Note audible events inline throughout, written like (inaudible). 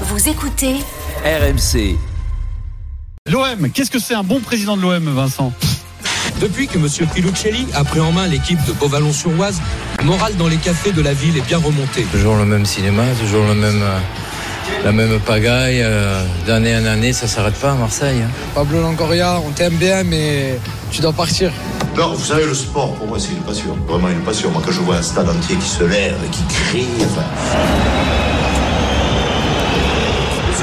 Vous écoutez RMC. L'OM, qu'est-ce que c'est un bon président de l'OM, Vincent? Depuis que M. Piluccelli a pris en main l'équipe de Beauvallon-sur-Oise, le moral dans les cafés de la ville est bien remonté. Toujours le même cinéma, toujours le même, la même pagaille. euh, D'année en année, ça s'arrête pas à Marseille. hein. Pablo Longoria, on t'aime bien, mais tu dois partir. Non, vous savez, le sport, pour moi, c'est une passion. Vraiment une passion. Moi, quand je vois un stade entier qui se lève, qui crie, enfin...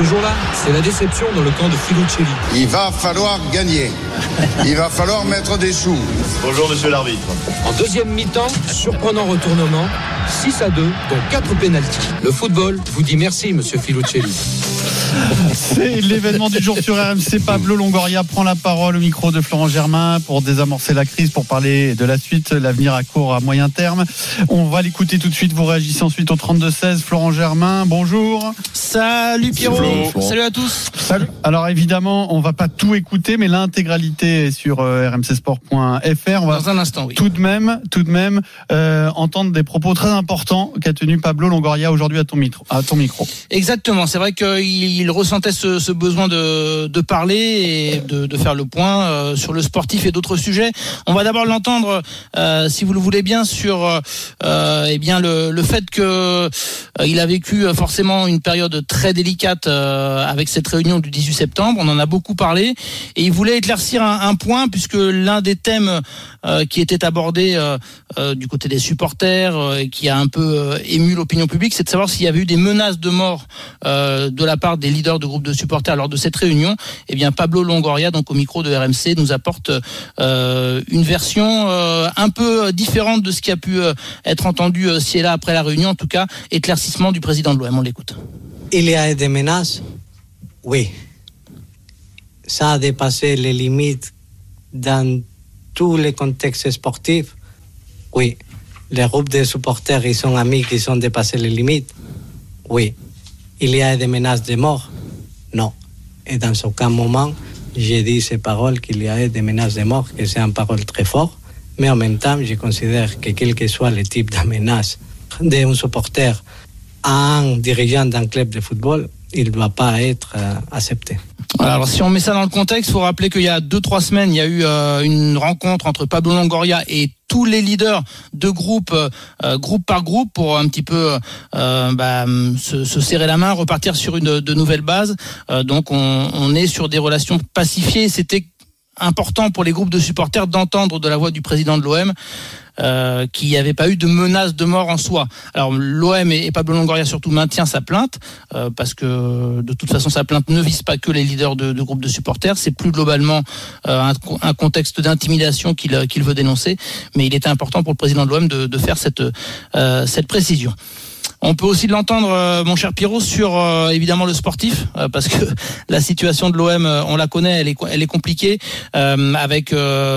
Ce jour-là, c'est la déception dans le camp de Piluccelli. Il va falloir gagner. Il va falloir mettre des sous. Bonjour, monsieur l'arbitre. En deuxième mi-temps, surprenant retournement, 6 à 2, dont 4 pénaltys. Le football vous dit merci, M. Piluccelli. C'est l'événement du jour sur RMC. Pablo Longoria prend la parole au micro de Florent Germain pour désamorcer la crise, pour parler de la suite, l'avenir à court, à moyen terme. On va l'écouter tout de suite. Vous réagissez ensuite au 32-16. Florent Germain, bonjour. Salut Pierrot, salut à tous. Salut. Alors évidemment, on va pas tout écouter, mais l'intégralité est sur euh, rmcsport.fr. On va Dans un instant, oui. tout de même, tout de même, euh, entendre des propos très importants qu'a tenu Pablo Longoria aujourd'hui à ton micro. À ton micro. Exactement, c'est vrai qu'il ressentait ce, besoin de, parler et de, faire le point euh, sur le sportif et d'autres sujets. On va d'abord l'entendre, euh, si vous le voulez bien, sur euh, eh bien le, le fait que euh, il a vécu euh, forcément une période très délicate euh, avec cette réunion du 18 septembre. On en a beaucoup parlé et il voulait éclaircir un, un point puisque l'un des thèmes qui était abordé du côté des supporters et qui a un peu ému l'opinion publique, c'est de savoir s'il y avait eu des menaces de mort de la part des leaders de groupes de supporters lors de cette réunion. Eh bien, Pablo Longoria, donc au micro de RMC, nous apporte euh, une version euh, un peu différente de ce qui a pu euh, être entendu ci et là après la réunion. En tout cas, éclaircissement du président de l'OM. On l'écoute. Il y a des menaces Oui. Ça a dépassé les limites dans tous les contextes sportifs Oui. Les groupes de supporters, ils sont amis qui ont dépassé les limites Oui. Il y a des menaces de mort? Non. Et dans aucun moment, j'ai dit ces paroles qu'il y a des menaces de mort, que c'est une parole très forte. Mais en même temps, je considère que quel que soit le type de menace d'un supporter à un dirigeant d'un club de football, il ne doit pas être euh, accepté. Alors si on met ça dans le contexte, il faut rappeler qu'il y a deux trois semaines, il y a eu euh, une rencontre entre Pablo Longoria et tous les leaders de groupe, euh, groupe par groupe, pour un petit peu euh, bah, se, se serrer la main, repartir sur une de nouvelles bases. Euh, donc on, on est sur des relations pacifiées. C'était important pour les groupes de supporters d'entendre de la voix du président de l'OM euh, qu'il n'y avait pas eu de menace de mort en soi. Alors l'OM et, Pablo Longoria surtout maintient sa plainte euh, parce que de toute façon sa plainte ne vise pas que les leaders de, groupes de supporters, c'est plus globalement euh, un, contexte d'intimidation qu'il veut dénoncer, mais il était important pour le président de l'OM de, faire cette précision. On peut aussi l'entendre, euh, mon cher Pierrot, sur euh, évidemment le sportif, euh, parce que (laughs) la situation de l'OM, on la connaît, elle est, elle est compliquée, avec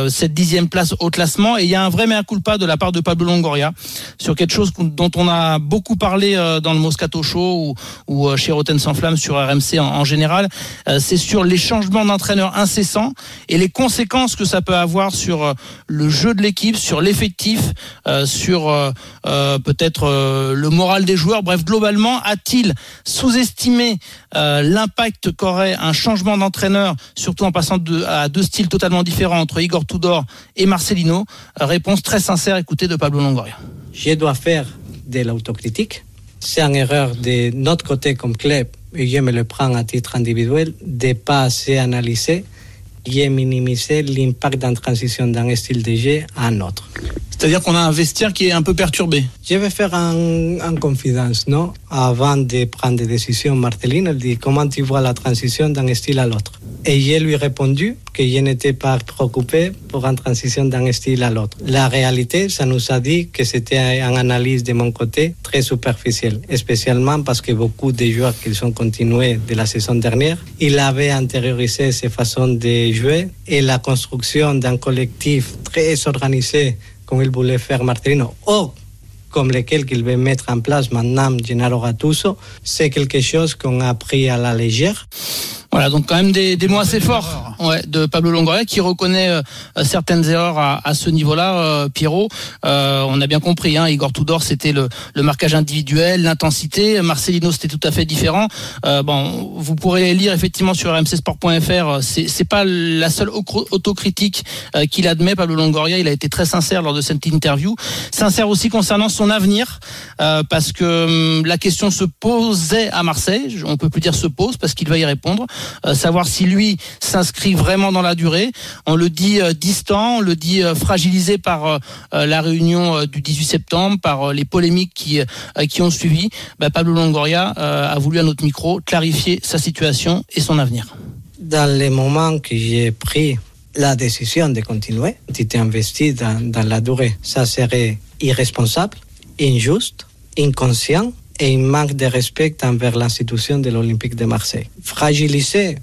cette dixième place au classement. Et il y a un vrai mea culpa de la part de Pablo Longoria sur quelque chose dont on a beaucoup parlé dans le Moscato Show ou, ou chez Rotten sans flamme sur RMC en, en général. C'est sur les changements d'entraîneur incessants et les conséquences que ça peut avoir sur le jeu de l'équipe, sur l'effectif, sur peut-être le moral des joueurs. Bref, globalement, a-t-il sous-estimé euh, l'impact qu'aurait un changement d'entraîneur, surtout en passant à deux styles totalement différents entre Igor Tudor et Marcelino? Euh, Réponse très sincère, écoutez, de Pablo Longoria. Je dois faire de l'autocritique. C'est une erreur de notre côté comme club, et je me le prends à titre individuel, de ne pas assez analyser et minimiser l'impact d'une transition d'un style de jeu à un autre. C'est-à-dire qu'on a un vestiaire qui est un peu perturbé. Je vais faire un, un confidence, non? Avant de prendre des décisions, Marceline, elle dit comment tu vois la transition d'un style à l'autre? Et je lui répondu que je n'étais pas préoccupé pour une transition d'un style à l'autre. La réalité, ça nous a dit que c'était une analyse de mon côté très superficielle, spécialement parce que beaucoup de joueurs qui ont continué de la saison dernière, ils avaient intériorisé ces façons de jouer et la construction d'un collectif très organisé comme il voulait faire Marcelino, ou comme lesquels qu'il veut mettre en place maintenant Gennaro Gattuso, c'est quelque chose qu'on a pris à la légère. Voilà, donc quand même des, des mots assez forts ouais, de Pablo Longoria qui reconnaît euh, certaines erreurs à, à ce niveau-là, euh, Pierrot. Euh, on a bien compris, hein, Igor Tudor, c'était le, le marquage individuel, l'intensité. Marcelino, c'était tout à fait différent. Euh, bon, vous pourrez lire effectivement sur rmcsport.fr, c'est c'est pas la seule au- autocritique euh, qu'il admet, Pablo Longoria. Il a été très sincère lors de cette interview. Sincère aussi concernant son avenir, euh, parce que hum, la question se posait à Marseille. On peut plus dire se pose parce qu'il va y répondre. Euh, savoir si lui s'inscrit vraiment dans la durée. On le dit euh, distant, on le dit euh, fragilisé par la réunion du 18 septembre, par les polémiques qui, qui ont suivi. Bah, Pablo Longoria a voulu à notre micro clarifier sa situation et son avenir. Dans les moments que j'ai pris la décision de continuer, j'étais investi dans, dans la durée. Ça serait irresponsable, injuste, inconscient et un manque de respect envers l'institution de l'Olympique de Marseille. Fragilisé,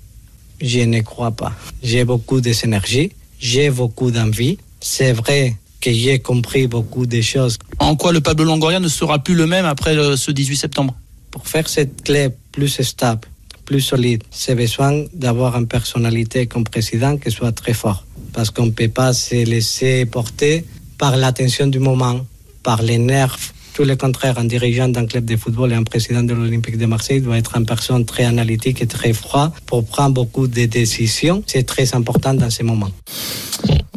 je ne crois pas. J'ai beaucoup d'énergie, j'ai beaucoup d'envie. C'est vrai que j'ai compris beaucoup de choses. En quoi le Pablo Longoria ne sera plus le même après le- ce 18 septembre? Pour faire cette clé plus stable, plus solide, c'est besoin d'avoir une personnalité comme président qui soit très fort. Parce qu'on ne peut pas se laisser porter par l'attention du moment, par les nerfs. Tout le contraire, un dirigeant d'un club de football et un président de l'Olympique de Marseille doit être une personne très analytique et très froide pour prendre beaucoup de décisions. C'est très important dans ces moments.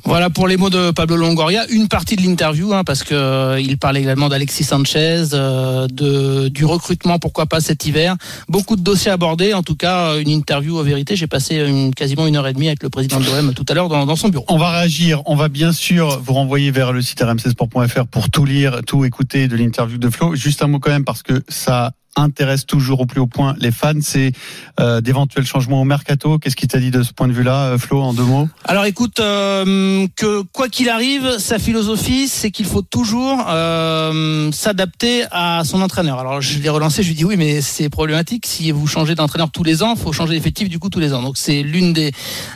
Voilà pour les mots de Pablo Longoria. Une partie de l'interview, hein, parce que euh, il parle également d'Alexis Sanchez, euh, de du recrutement, pourquoi pas cet hiver. Beaucoup de dossiers abordés. En tout cas, euh, une interview en vérité. J'ai passé quasiment une heure et demie avec le président de l'OM tout à l'heure dans, dans son bureau. On va réagir. On va bien sûr vous renvoyer vers le site rmcsport.fr pour tout lire, tout écouter de l'interview de Flo. Juste un mot quand même parce que ça intéresse toujours au plus haut point les fans, c'est euh, d'éventuels changements au mercato. Qu'est-ce qui t'a dit de ce point de vue-là, euh, Flo, en deux mots? Alors écoute, euh, que quoi qu'il arrive, sa philosophie, c'est qu'il faut toujours euh, s'adapter à son entraîneur. Alors je l'ai relancé, je lui dis oui, mais c'est problématique. Si vous changez d'entraîneur tous les ans, faut changer d'effectif du coup tous les ans. Donc c'est l'une des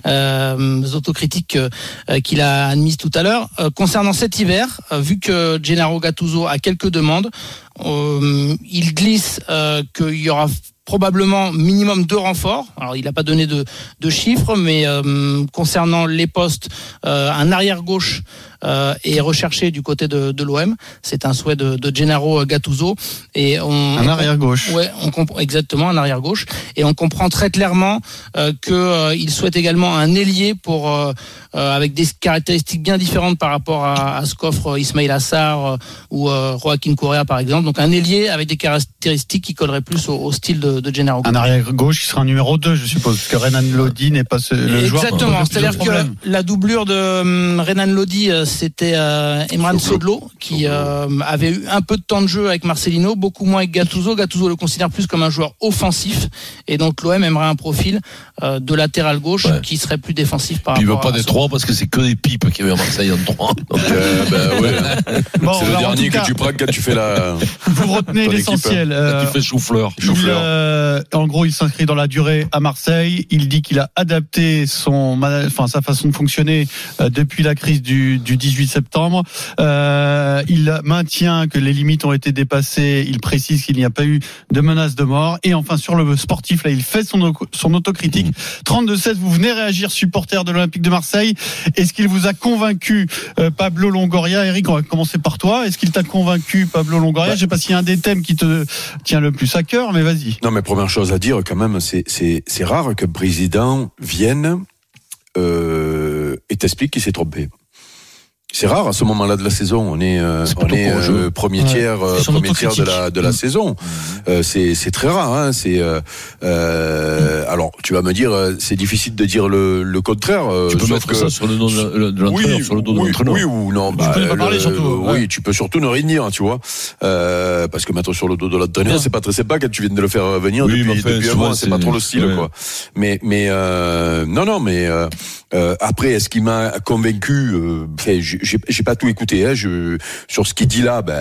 euh, autocritiques qu'il a admises tout à l'heure. Concernant cet hiver, vu que Gennaro Gattuso a quelques demandes, euh, il glisse euh, qu'il y aura probablement minimum deux renforts. Alors il n'a pas donné de, chiffres, mais euh, concernant les postes, un arrière gauche est recherché du côté de, de l'OM. C'est un souhait de, de Gennaro Gattuso et on Un arrière gauche. Ouais, on comprend exactement un arrière gauche et on comprend très clairement euh, que euh, il souhaite également un ailier pour euh, euh, avec des caractéristiques bien différentes par rapport à, à ce qu'offre Ismail Assar euh, ou euh, Joaquin Correa par exemple. Donc un ailier avec des caractéristiques qui colleraient plus au, au style de, de Gennaro. Un arrière gauche, il sera un numéro 2, je suppose, parce que Renan Lodi n'est pas ce- le joueur. Exactement, qui c'est-à-dire que la doublure de hum, Renan Lodi, euh, c'était euh, Emran Sodlo, qui euh, avait eu un peu de temps de jeu avec Marcelino, beaucoup moins avec Gattuso. Gattuso le considère plus comme un joueur offensif, et donc l'OM aimerait un profil euh, de latéral gauche Ouais. qui serait plus défensif par Puis il veut rapport pas à des trois parce que c'est que des pipes qui y avait à Marseille en trois. (laughs) Donc, Euh, ben ouais. (laughs) Bon, c'est le dernier cas, que tu prends quand tu fais la. (laughs) Vous retenez Ton l'essentiel. Euh, tu fais chou-fleur. Euh, en gros, il s'inscrit dans la durée à Marseille. Il dit qu'il a adapté son, enfin, sa façon de fonctionner euh, depuis la crise du, du 18 septembre. Euh, il maintient que les limites ont été dépassées. Il précise qu'il n'y a pas eu de menace de mort. Et enfin, sur le sportif, là, il fait son, au- son autocritique. 32-16, vous venez réagir, supporter de l'Olympique de Marseille. Est-ce qu'il vous a convaincu, euh, Pablo Longoria? Eric, on va commencer par toi. Est-ce qu'il t'a convaincu, Pablo Longoria? Je sais pas s'il y a un des thèmes qui te tient le plus à cœur, mais vas-y. Non, mais première chose à dire, quand même, c'est, rare qu'un président vienne euh, et t'explique qu'il s'est trompé. C'est rare à ce moment-là de la saison. On est, euh, C'est on est euh, premier Ouais. tiers, euh, C'est son premier tiers de la de la Mm. saison. Euh, c'est c'est très rare. Hein, c'est euh, euh, alors tu vas me dire, euh, c'est difficile de dire le, le contraire. euh, Tu peux sauf mettre que- ça sur le nom de, de l'entraîneur, sur le dos de oui, l'entraîneur. oui ou non. bah, peux ne pas parler, le- surtout, Oui, ouais. tu peux surtout ne rien dire, tu vois. Euh, parce que mettre sur le dos de l'entraîneur, c'est pas très sympa quand tu viens de le faire venir Oui, depuis, enfin, depuis un mois. C'est pas trop le style, ouais. quoi. Mais, mais euh, non, non, mais euh, après, est-ce qu'il m'a convaincu euh, J'ai pas tout écouté. Hein, je, sur ce qu'il dit là, ben,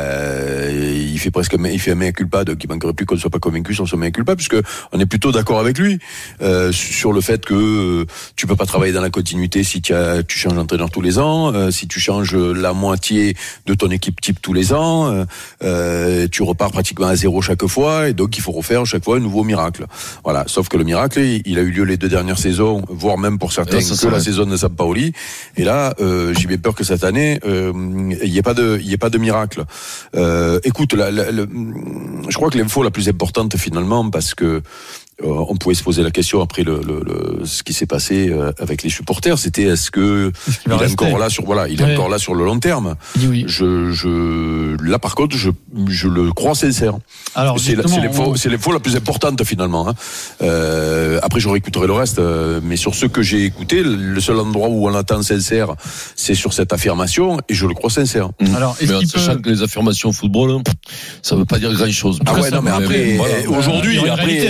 il fait presque, il fait un mea culpa, donc il manquerait plus qu'on ne soit pas convaincu sur son mea culpa, puisque on est plutôt d'accord avec lui euh, sur le fait que euh, tu peux pas travailler dans la continuité si tu, as, tu changes d'entraîneur tous les ans, euh, si tu changes la moitié de ton équipe type tous les ans, euh, tu repars pratiquement à zéro chaque fois, et donc il faut refaire chaque fois un nouveau miracle. Voilà. Sauf que le miracle, il, il a eu lieu les deux dernières saisons, voire même pour certains la saison de Sampaoli. Et là, euh, j'ai bien peur que cette année, euh, il n'y ait pas de, il ait pas de miracle. Euh, écoute, la, la- le- je crois que l'info la plus importante finalement, parce que euh, on pouvait se poser la question après le, le- le- ce qui s'est passé euh, avec les supporters, c'était est-ce que qu'il il est encore là sur voilà, il est encore là sur le long terme? Oui. Je, je, là par contre, je, je le crois sincère. Alors, C'est la- justement, c'est l'info c'est l'info la plus importante finalement. hein. Euh, après, je réécouterai le reste, euh, mais sur ce que j'ai écouté, le seul endroit où on attend sincère, c'est sur cette affirmation, et je le crois sincère. Alors, est-ce qu'il sachant peut- que les affirmations football, hein, ça veut pas dire grand chose. Ah ouais, non, mais après, euh, aujourd'hui, après,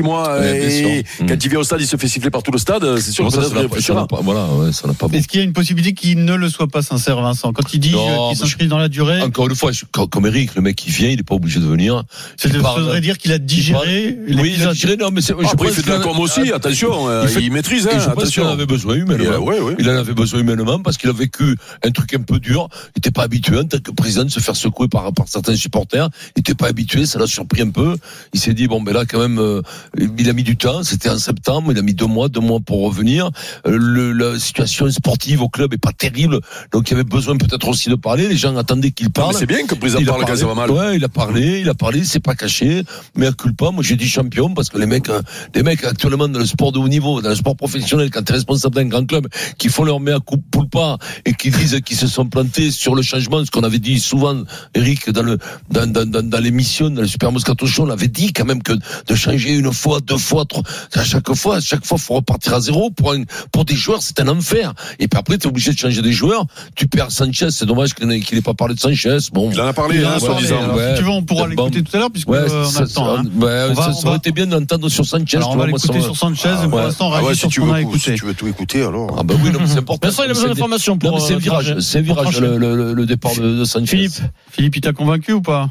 euh, six mois, Ouais, bien euh, sûr. et quand il vient au stade, il se fait siffler par tout le stade, euh, c'est sûr Bon, ça, ça il pas- voilà, ouais, ça n'a pas Est-ce qu'il y a une possibilité qu'il ne le soit pas sincère, Vincent Quand il dit euh, mais qu'il je- s'inscrit dans la durée, Encore une fois, je- comme Eric, le mec qui vient, il n'est pas obligé de venir. ça Il parle- voudrait dire qu'il a digéré Oui, il a digéré, non, mais Après, il pense fait de la com aussi, attention, euh, il il maîtrise, hein, je pense qu'il attention. en avait besoin humainement. euh. Il en avait besoin humainement parce qu'il a vécu un truc un peu dur. Il n'était pas habitué en tant que président de se faire secouer par, par certains supporters. Il n'était pas habitué, ça l'a surpris un peu. Il s'est dit bon ben là quand même, euh, il a mis du temps. C'était en septembre, il a mis deux mois, deux mois pour revenir. Euh, le, la situation sportive au club est pas terrible, donc il avait besoin peut-être aussi de parler. Les gens attendaient qu'il parle. C'est bien que le président parle quand parlé. ça va mal. Ouais, il a parlé, il a parlé, c'est pas caché. Mais à culpa, moi j'ai dit champion parce que les mecs, euh, les mecs actuellement dans le sport de haut niveau, dans le sport professionnel, quand tu es responsable d'un grand club, qui font leur mea culpa et qui disent qu'ils se sont plantés sur le changement, ce qu'on avait dit souvent, Eric, dans le dans, dans, dans, dans l'émission, dans le Super Moscato Show, on avait dit quand même que de changer une fois, deux fois, trois, à chaque fois, à chaque fois, faut repartir à zéro pour un, pour des joueurs, c'est un enfer. Et puis après, tu es obligé de changer des joueurs. Tu perds Sanchez, c'est dommage qu'il n'ait pas parlé de Sanchez. Bon. Il en a parlé, Il en hein, a parlé, alors, ouais. Si tu veux, on pourra l'écouter tout à l'heure, puisque Ouais, euh, on ça, a le temps. ça- hein. ouais, On va- ça, on ça aurait va- été bien d'entendre sur Sanchez. Alors, tu on va l'écouter sur Sanchez, Ah, et pour ouais. l'instant, on Ah ouais, réagit si sur tu ce qu'on a veux, écouté. si tu veux tout écouter, alors. Ah bah oui, non, mais c'est important. Vincent, il a besoin d'informations Non, pour. mais c'est euh, virage, c'est virage, le, départ de, Sanchez. Philippe, Philippe, il t'a convaincu ou pas?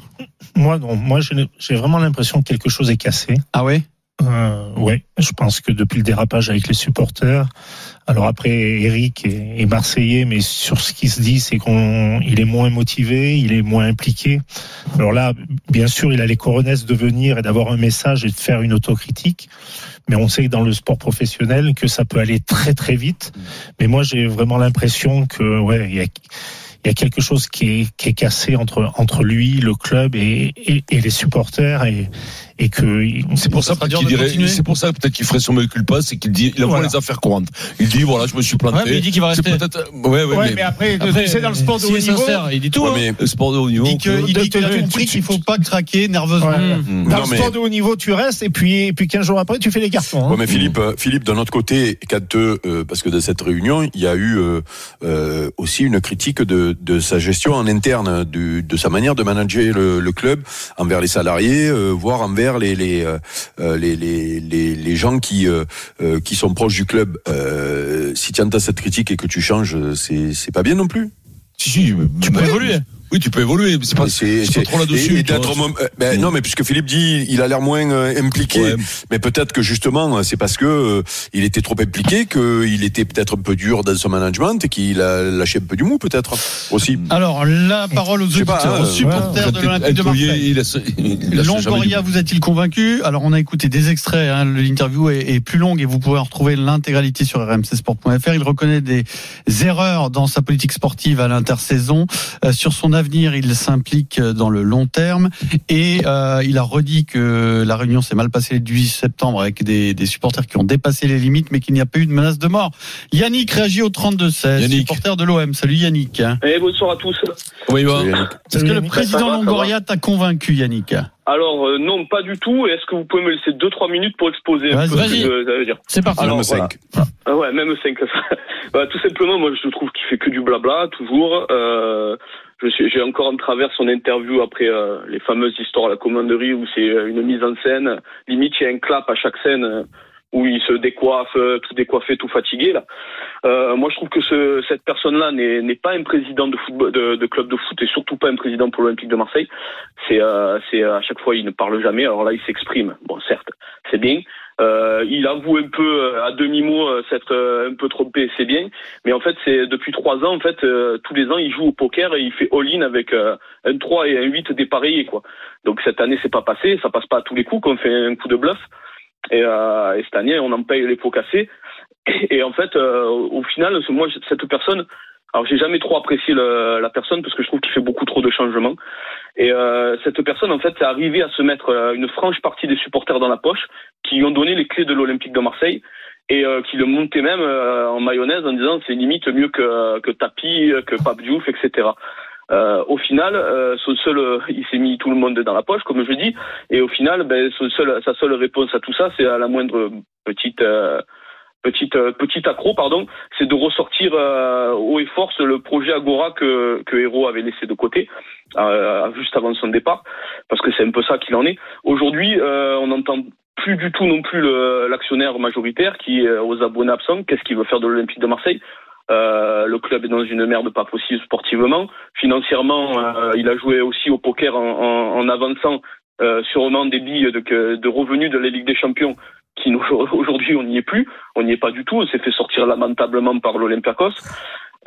Moi, non. Moi, j'ai vraiment l'impression que quelque chose est cassé. Ah ouais? Euh, ouais, je pense que depuis le dérapage avec les supporters, alors après Eric est, est marseillais, mais sur ce qui se dit, c'est qu'on il est moins motivé, il est moins impliqué. Alors là, bien sûr, il a les coronesses de venir et d'avoir un message et de faire une autocritique, mais on sait que dans le sport professionnel que ça peut aller très très vite. Mais moi, j'ai vraiment l'impression que ouais, il y a il y a quelque chose qui est, qui est cassé entre, entre lui, le club et, et, et les supporters et, et que C'est pour ça qu'il de dirait, c'est pour ça peut-être qu'il ferait son mea culpa, c'est qu'il dit, il avoue Voilà. les affaires courantes. Il dit, voilà, je me suis planté. Ouais, mais il dit qu'il va C'est rester. peut-être, ouais, ouais, Ouais, mais, mais après, Après, tu sais, dans le sport de haut niveau, sincère, il dit tout. Ouais, hein. mais le sport de haut niveau. Il dit que- il dit qu'il a compris qu'il faut pas craquer nerveusement. Ouais. Mmh. dans Non, le mais- sport de haut niveau, tu restes et puis, et puis 15 jours après, tu fais les cartons. hein. Ouais, mais Philippe, euh, Philippe, d'un autre côté, quand euh, euh, parce que de cette réunion, il y a eu euh, euh, aussi une critique de, de sa gestion en interne, du, de sa manière de manager le, le club envers les salariés, euh, voire envers les les, euh, euh, les, les, les les gens qui euh, qui sont proches du club. Euh, si tu entends cette critique et que tu changes, c'est c'est pas bien non plus. Si, si, mais- Tu peux évoluer. Oui, tu peux évoluer, mais c'est pas, C'est- c'est pas trop là-dessus. et- et vois. euh, ben, non, mais puisque Philippe dit, il a l'air moins euh, impliqué. Ouais. Mais peut-être que justement, c'est parce que euh, il était trop impliqué, qu'il était peut-être un peu dur dans son management et qu'il a lâché un peu du mou, peut-être aussi. Alors, la parole aux pas, auditeurs, hein, aux supporters de Peut-être l'Olympique de Marseille. il Longoria vous a-t-il convaincu? Alors on a écouté des extraits, hein, l'interview est, est plus longue et vous pouvez en retrouver l'intégralité sur rmcsport.fr. Il reconnaît des erreurs dans sa politique sportive à l'intersaison. Euh, sur son avenir, il s'implique dans le long terme et euh, il a redit que la réunion s'est mal passée le 18 septembre avec des, des supporters qui ont dépassé les limites mais qu'il n'y a pas eu de menace de mort. Yannick réagit au 32-16, Yannick. supporter de l'OM. Salut Yannick. Eh, bonsoir à tous. Il va Est-ce que le président Longoria t'a convaincu Yannick Alors, euh, non, pas du tout. Est-ce que vous pouvez me laisser 2-3 minutes pour exposer un Vas-y. peu ce que Vas-y. je- ça veut dire C'est parti. Alors, Même voilà. cinq. Ah ouais, même 5. (laughs) bah, tout simplement, moi, je trouve qu'il fait que du blabla, toujours. Euh, j'ai encore en travers son interview après euh, les fameuses histoires à la commanderie où c'est euh, une mise en scène. Limite, il y a un clap à chaque scène. où il se décoiffe, euh, tout décoiffé, tout fatigué là. Euh, moi, je trouve que ce, cette personne-là n'est pas un président de football, de, de club de foot et surtout pas un président pour l'Olympique de Marseille. C'est euh, à chaque fois il ne parle jamais. Alors là, il s'exprime. Bon, certes, c'est bien. Euh, il avoue un peu euh, à demi mot euh, s'être euh, un peu trompé, c'est bien. Mais en fait, c'est depuis trois ans, en fait, tous les ans, il joue au poker et il fait all-in avec un 3 et un 8 dépareillés, quoi. Donc cette année, c'est pas passé, ça passe pas à tous les coups qu'on fait un coup de bluff. Et, euh, et cette année, on en paye les pots cassés. Et en fait, euh, au final, moi, cette personne, alors j'ai jamais trop apprécié le- la personne parce que je trouve qu'il fait beaucoup trop de changements. Et euh, cette personne, en fait, est arrivée à se mettre euh, une franche partie des supporters dans la poche, qui lui ont donné les clés de l'Olympique de Marseille et euh, qui le montaient même euh, en mayonnaise en disant c'est limite mieux que que Tapi, que Pape Diouf, etc. Euh, au final, euh, son seul, euh, il s'est mis tout le monde dans la poche, comme je dis, et au final, ben, son seul, sa seule réponse à tout ça, c'est à la moindre petite euh, petite euh, petite accro, pardon, c'est de ressortir euh, haut et force le projet Agora que que Hero avait laissé de côté euh, juste avant son départ, parce que c'est un peu ça qu'il en est. Aujourd'hui, euh, on n'entend plus du tout non plus l'actionnaire majoritaire qui est aux abonnés absents. Qu'est-ce qu'il veut faire de l'Olympique de Marseille? Euh, le club est dans une merde pas possible sportivement. Financièrement, euh, il a joué aussi au poker en, en, en avançant euh, sûrement des billes de, de revenus de la Ligue des Champions qui (laughs) aujourd'hui on n'y est plus, on n'y est pas du tout, on s'est fait sortir lamentablement par l'Olympiakos.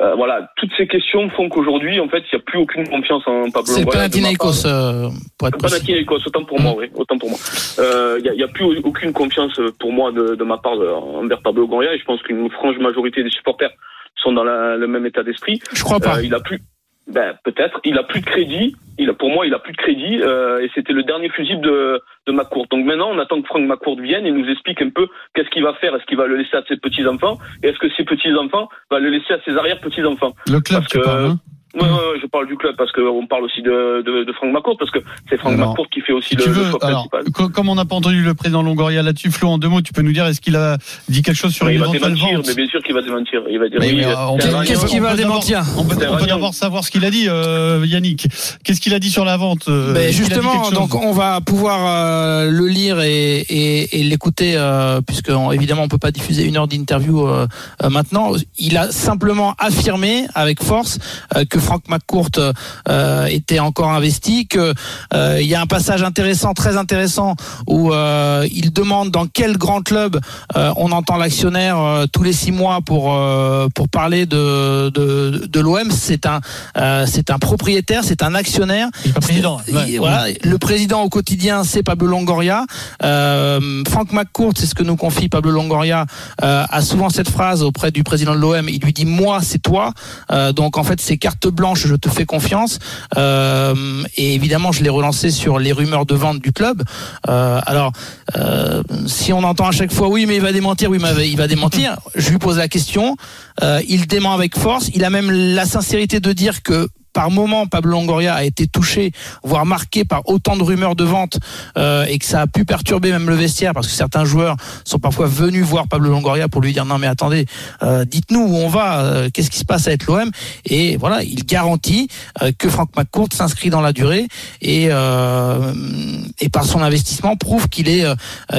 Euh, voilà, toutes ces questions font qu'aujourd'hui, en fait, il n'y a plus aucune confiance en Pablo C'est. Panathinaikos, euh, pour être. Panathinaikos, autant pour moi, oui, autant pour moi. Euh, Il n'y a, plus aucune confiance pour moi de, de ma part euh, envers Pablo Longoria et je pense qu'une franche majorité des supporters sont dans la- le même état d'esprit. Je crois pas. Euh, il a plus, ben peut-être, il a plus de crédit. Il a, pour moi, il a plus de crédit euh, et c'était le dernier fusible de, de McCourt. Donc maintenant, on attend que Franck McCourt vienne et nous explique un peu qu'est-ce qu'il va faire. Est-ce qu'il va le laisser à ses petits enfants et est-ce que ses petits enfants va le laisser à ses arrière petits enfants Le club, Parce tu que- parles, hein Ouais, ouais, ouais, je parle du club parce qu'on parle aussi de, de, de Franck McCourt parce que c'est Franck Alors, McCourt qui fait aussi Si le, tu le veux, choix alors, principal. co- comme on n'a pas entendu le président Longoria là-dessus, Flo, en deux mots, tu peux nous dire, est-ce qu'il a dit quelque chose sur Mais une il va éventuelle démentir, vente mais bien sûr qu'il va démentir. Il va dire oui. Qu'est-ce qu'il va démentir On peut, on peut d'abord savoir ce qu'il a dit, euh, Yannick. Qu'est-ce qu'il a dit sur la vente euh, Ben justement, donc on va pouvoir euh, le lire et, et, et l'écouter, euh, puisque on- évidemment on peut pas diffuser une heure d'interview euh, euh, maintenant. Il a simplement affirmé avec force euh, que Franck McCourt euh, était encore investi, que euh, il y a un passage intéressant, très intéressant, où euh, il demande dans quel grand club on entend l'actionnaire tous les six mois pour pour parler de de, de l'OM. C'est un c'est un propriétaire, c'est un actionnaire. Pas président. Il- ouais. voilà, le président au quotidien, c'est Pablo Longoria. Franck McCourt, c'est ce que nous confie Pablo Longoria, a souvent cette phrase auprès du président de l'OM. Il lui dit moi, c'est toi. Donc en fait, c'est carte blanche, je te fais confiance. Euh, et évidemment, je l'ai relancé sur les rumeurs de vente du club. Euh, alors, euh, si on entend à chaque fois oui, mais il va démentir, oui, mais il va démentir. je lui pose la question. Il dément avec force. Il a même la sincérité de dire que par moment, Pablo Longoria a été touché, voire marqué par autant de rumeurs de vente, euh, et que ça a pu perturber même le vestiaire, parce que certains joueurs sont parfois venus voir Pablo Longoria pour lui dire non mais attendez, euh, dites-nous où on va, euh, qu'est-ce qui se passe avec l'OM, et voilà, il garantit euh, que Franck McCourt s'inscrit dans la durée et euh, et par son investissement prouve qu'il est euh,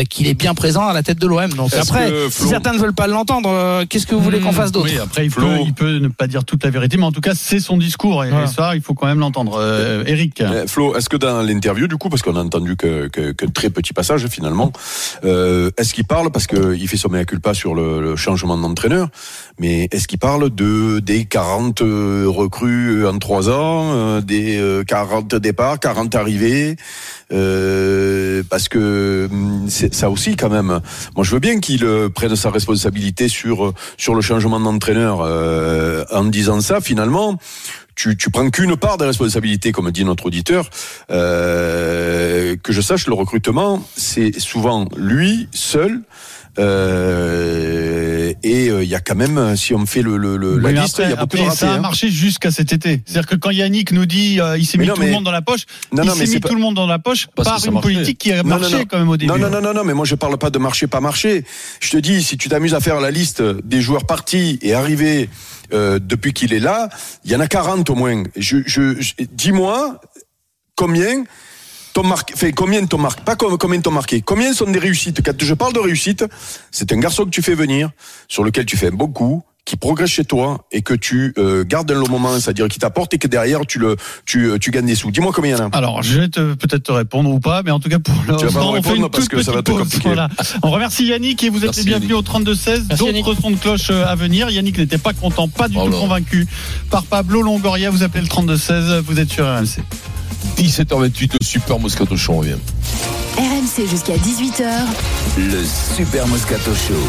qu'il est bien présent à la tête de l'OM. Donc après, si certains ne veulent pas l'entendre, euh, qu'est-ce que vous voulez qu'on fasse d'autre? Oui, après, il peut, il peut ne pas dire toute la vérité, mais en tout cas, c'est son discours. Et. Et ça, il faut quand même l'entendre. Euh, Eric. Euh, Flo, est-ce que dans l'interview, du coup, parce qu'on a entendu que, que, que très petit passage finalement, euh, est-ce qu'il parle parce qu'il fait son mea culpa sur le, le changement d'entraîneur, mais est-ce qu'il parle de des 40 euh, recrues en trois ans, euh, des euh, 40 départs, 40 arrivées, euh, parce que hum, ça aussi quand même. Moi, je veux bien qu'il euh, prenne sa responsabilité sur sur le changement d'entraîneur. euh, en disant ça, finalement tu, tu prends qu'une part des responsabilités, comme dit notre auditeur. Euh, que je sache, le recrutement, c'est souvent lui seul. Euh, et euh, il y a quand même, si on fait le, le, le- la Oui, liste, il y a beaucoup de ratés. ça a hein. marché jusqu'à cet été. C'est-à-dire que quand Yannick nous dit euh, il s'est mis non, tout le monde dans la poche, Non, il s'est mis pas- tout le monde dans la poche Parce par une politique qui a Non, non, marché non. quand même au début. Non, non, non, non, non, mais moi je parle pas de marché, pas marché. Je te dis, si tu t'amuses à faire la liste des joueurs partis et arrivés euh, depuis qu'il est là, il y en a 40 au moins. Je, je, je- dis-moi combien fait combien t'ont marqué, pas com- combien t'ont marqué, combien sont des réussites? Quand je parle de réussite, c'est un garçon que tu fais venir, sur lequel tu fais un bon coup, qui progresse chez toi et que tu euh, gardes un long moment, c'est-à-dire qui t'apporte et que derrière tu le, tu, euh, tu gagnes des sous. Dis-moi combien il y en a. Alors, je vais te- peut-être te répondre ou pas, mais en tout cas, pour vas pas l'instant, me on fait une parce toute que ça va. Voilà. On remercie Yannick et vous êtes Merci, les bienvenus Yannick. au 32-16. Merci, Yannick. D'autres sons de cloche euh, à venir. Yannick n'était pas content, pas du Oh tout là. convaincu par Pablo Longoria. Vous appelez le 32-16, vous êtes sur RMC. 17h28, le super Moscato Show revient. RMC jusqu'à 18h. Le Super Moscato Show.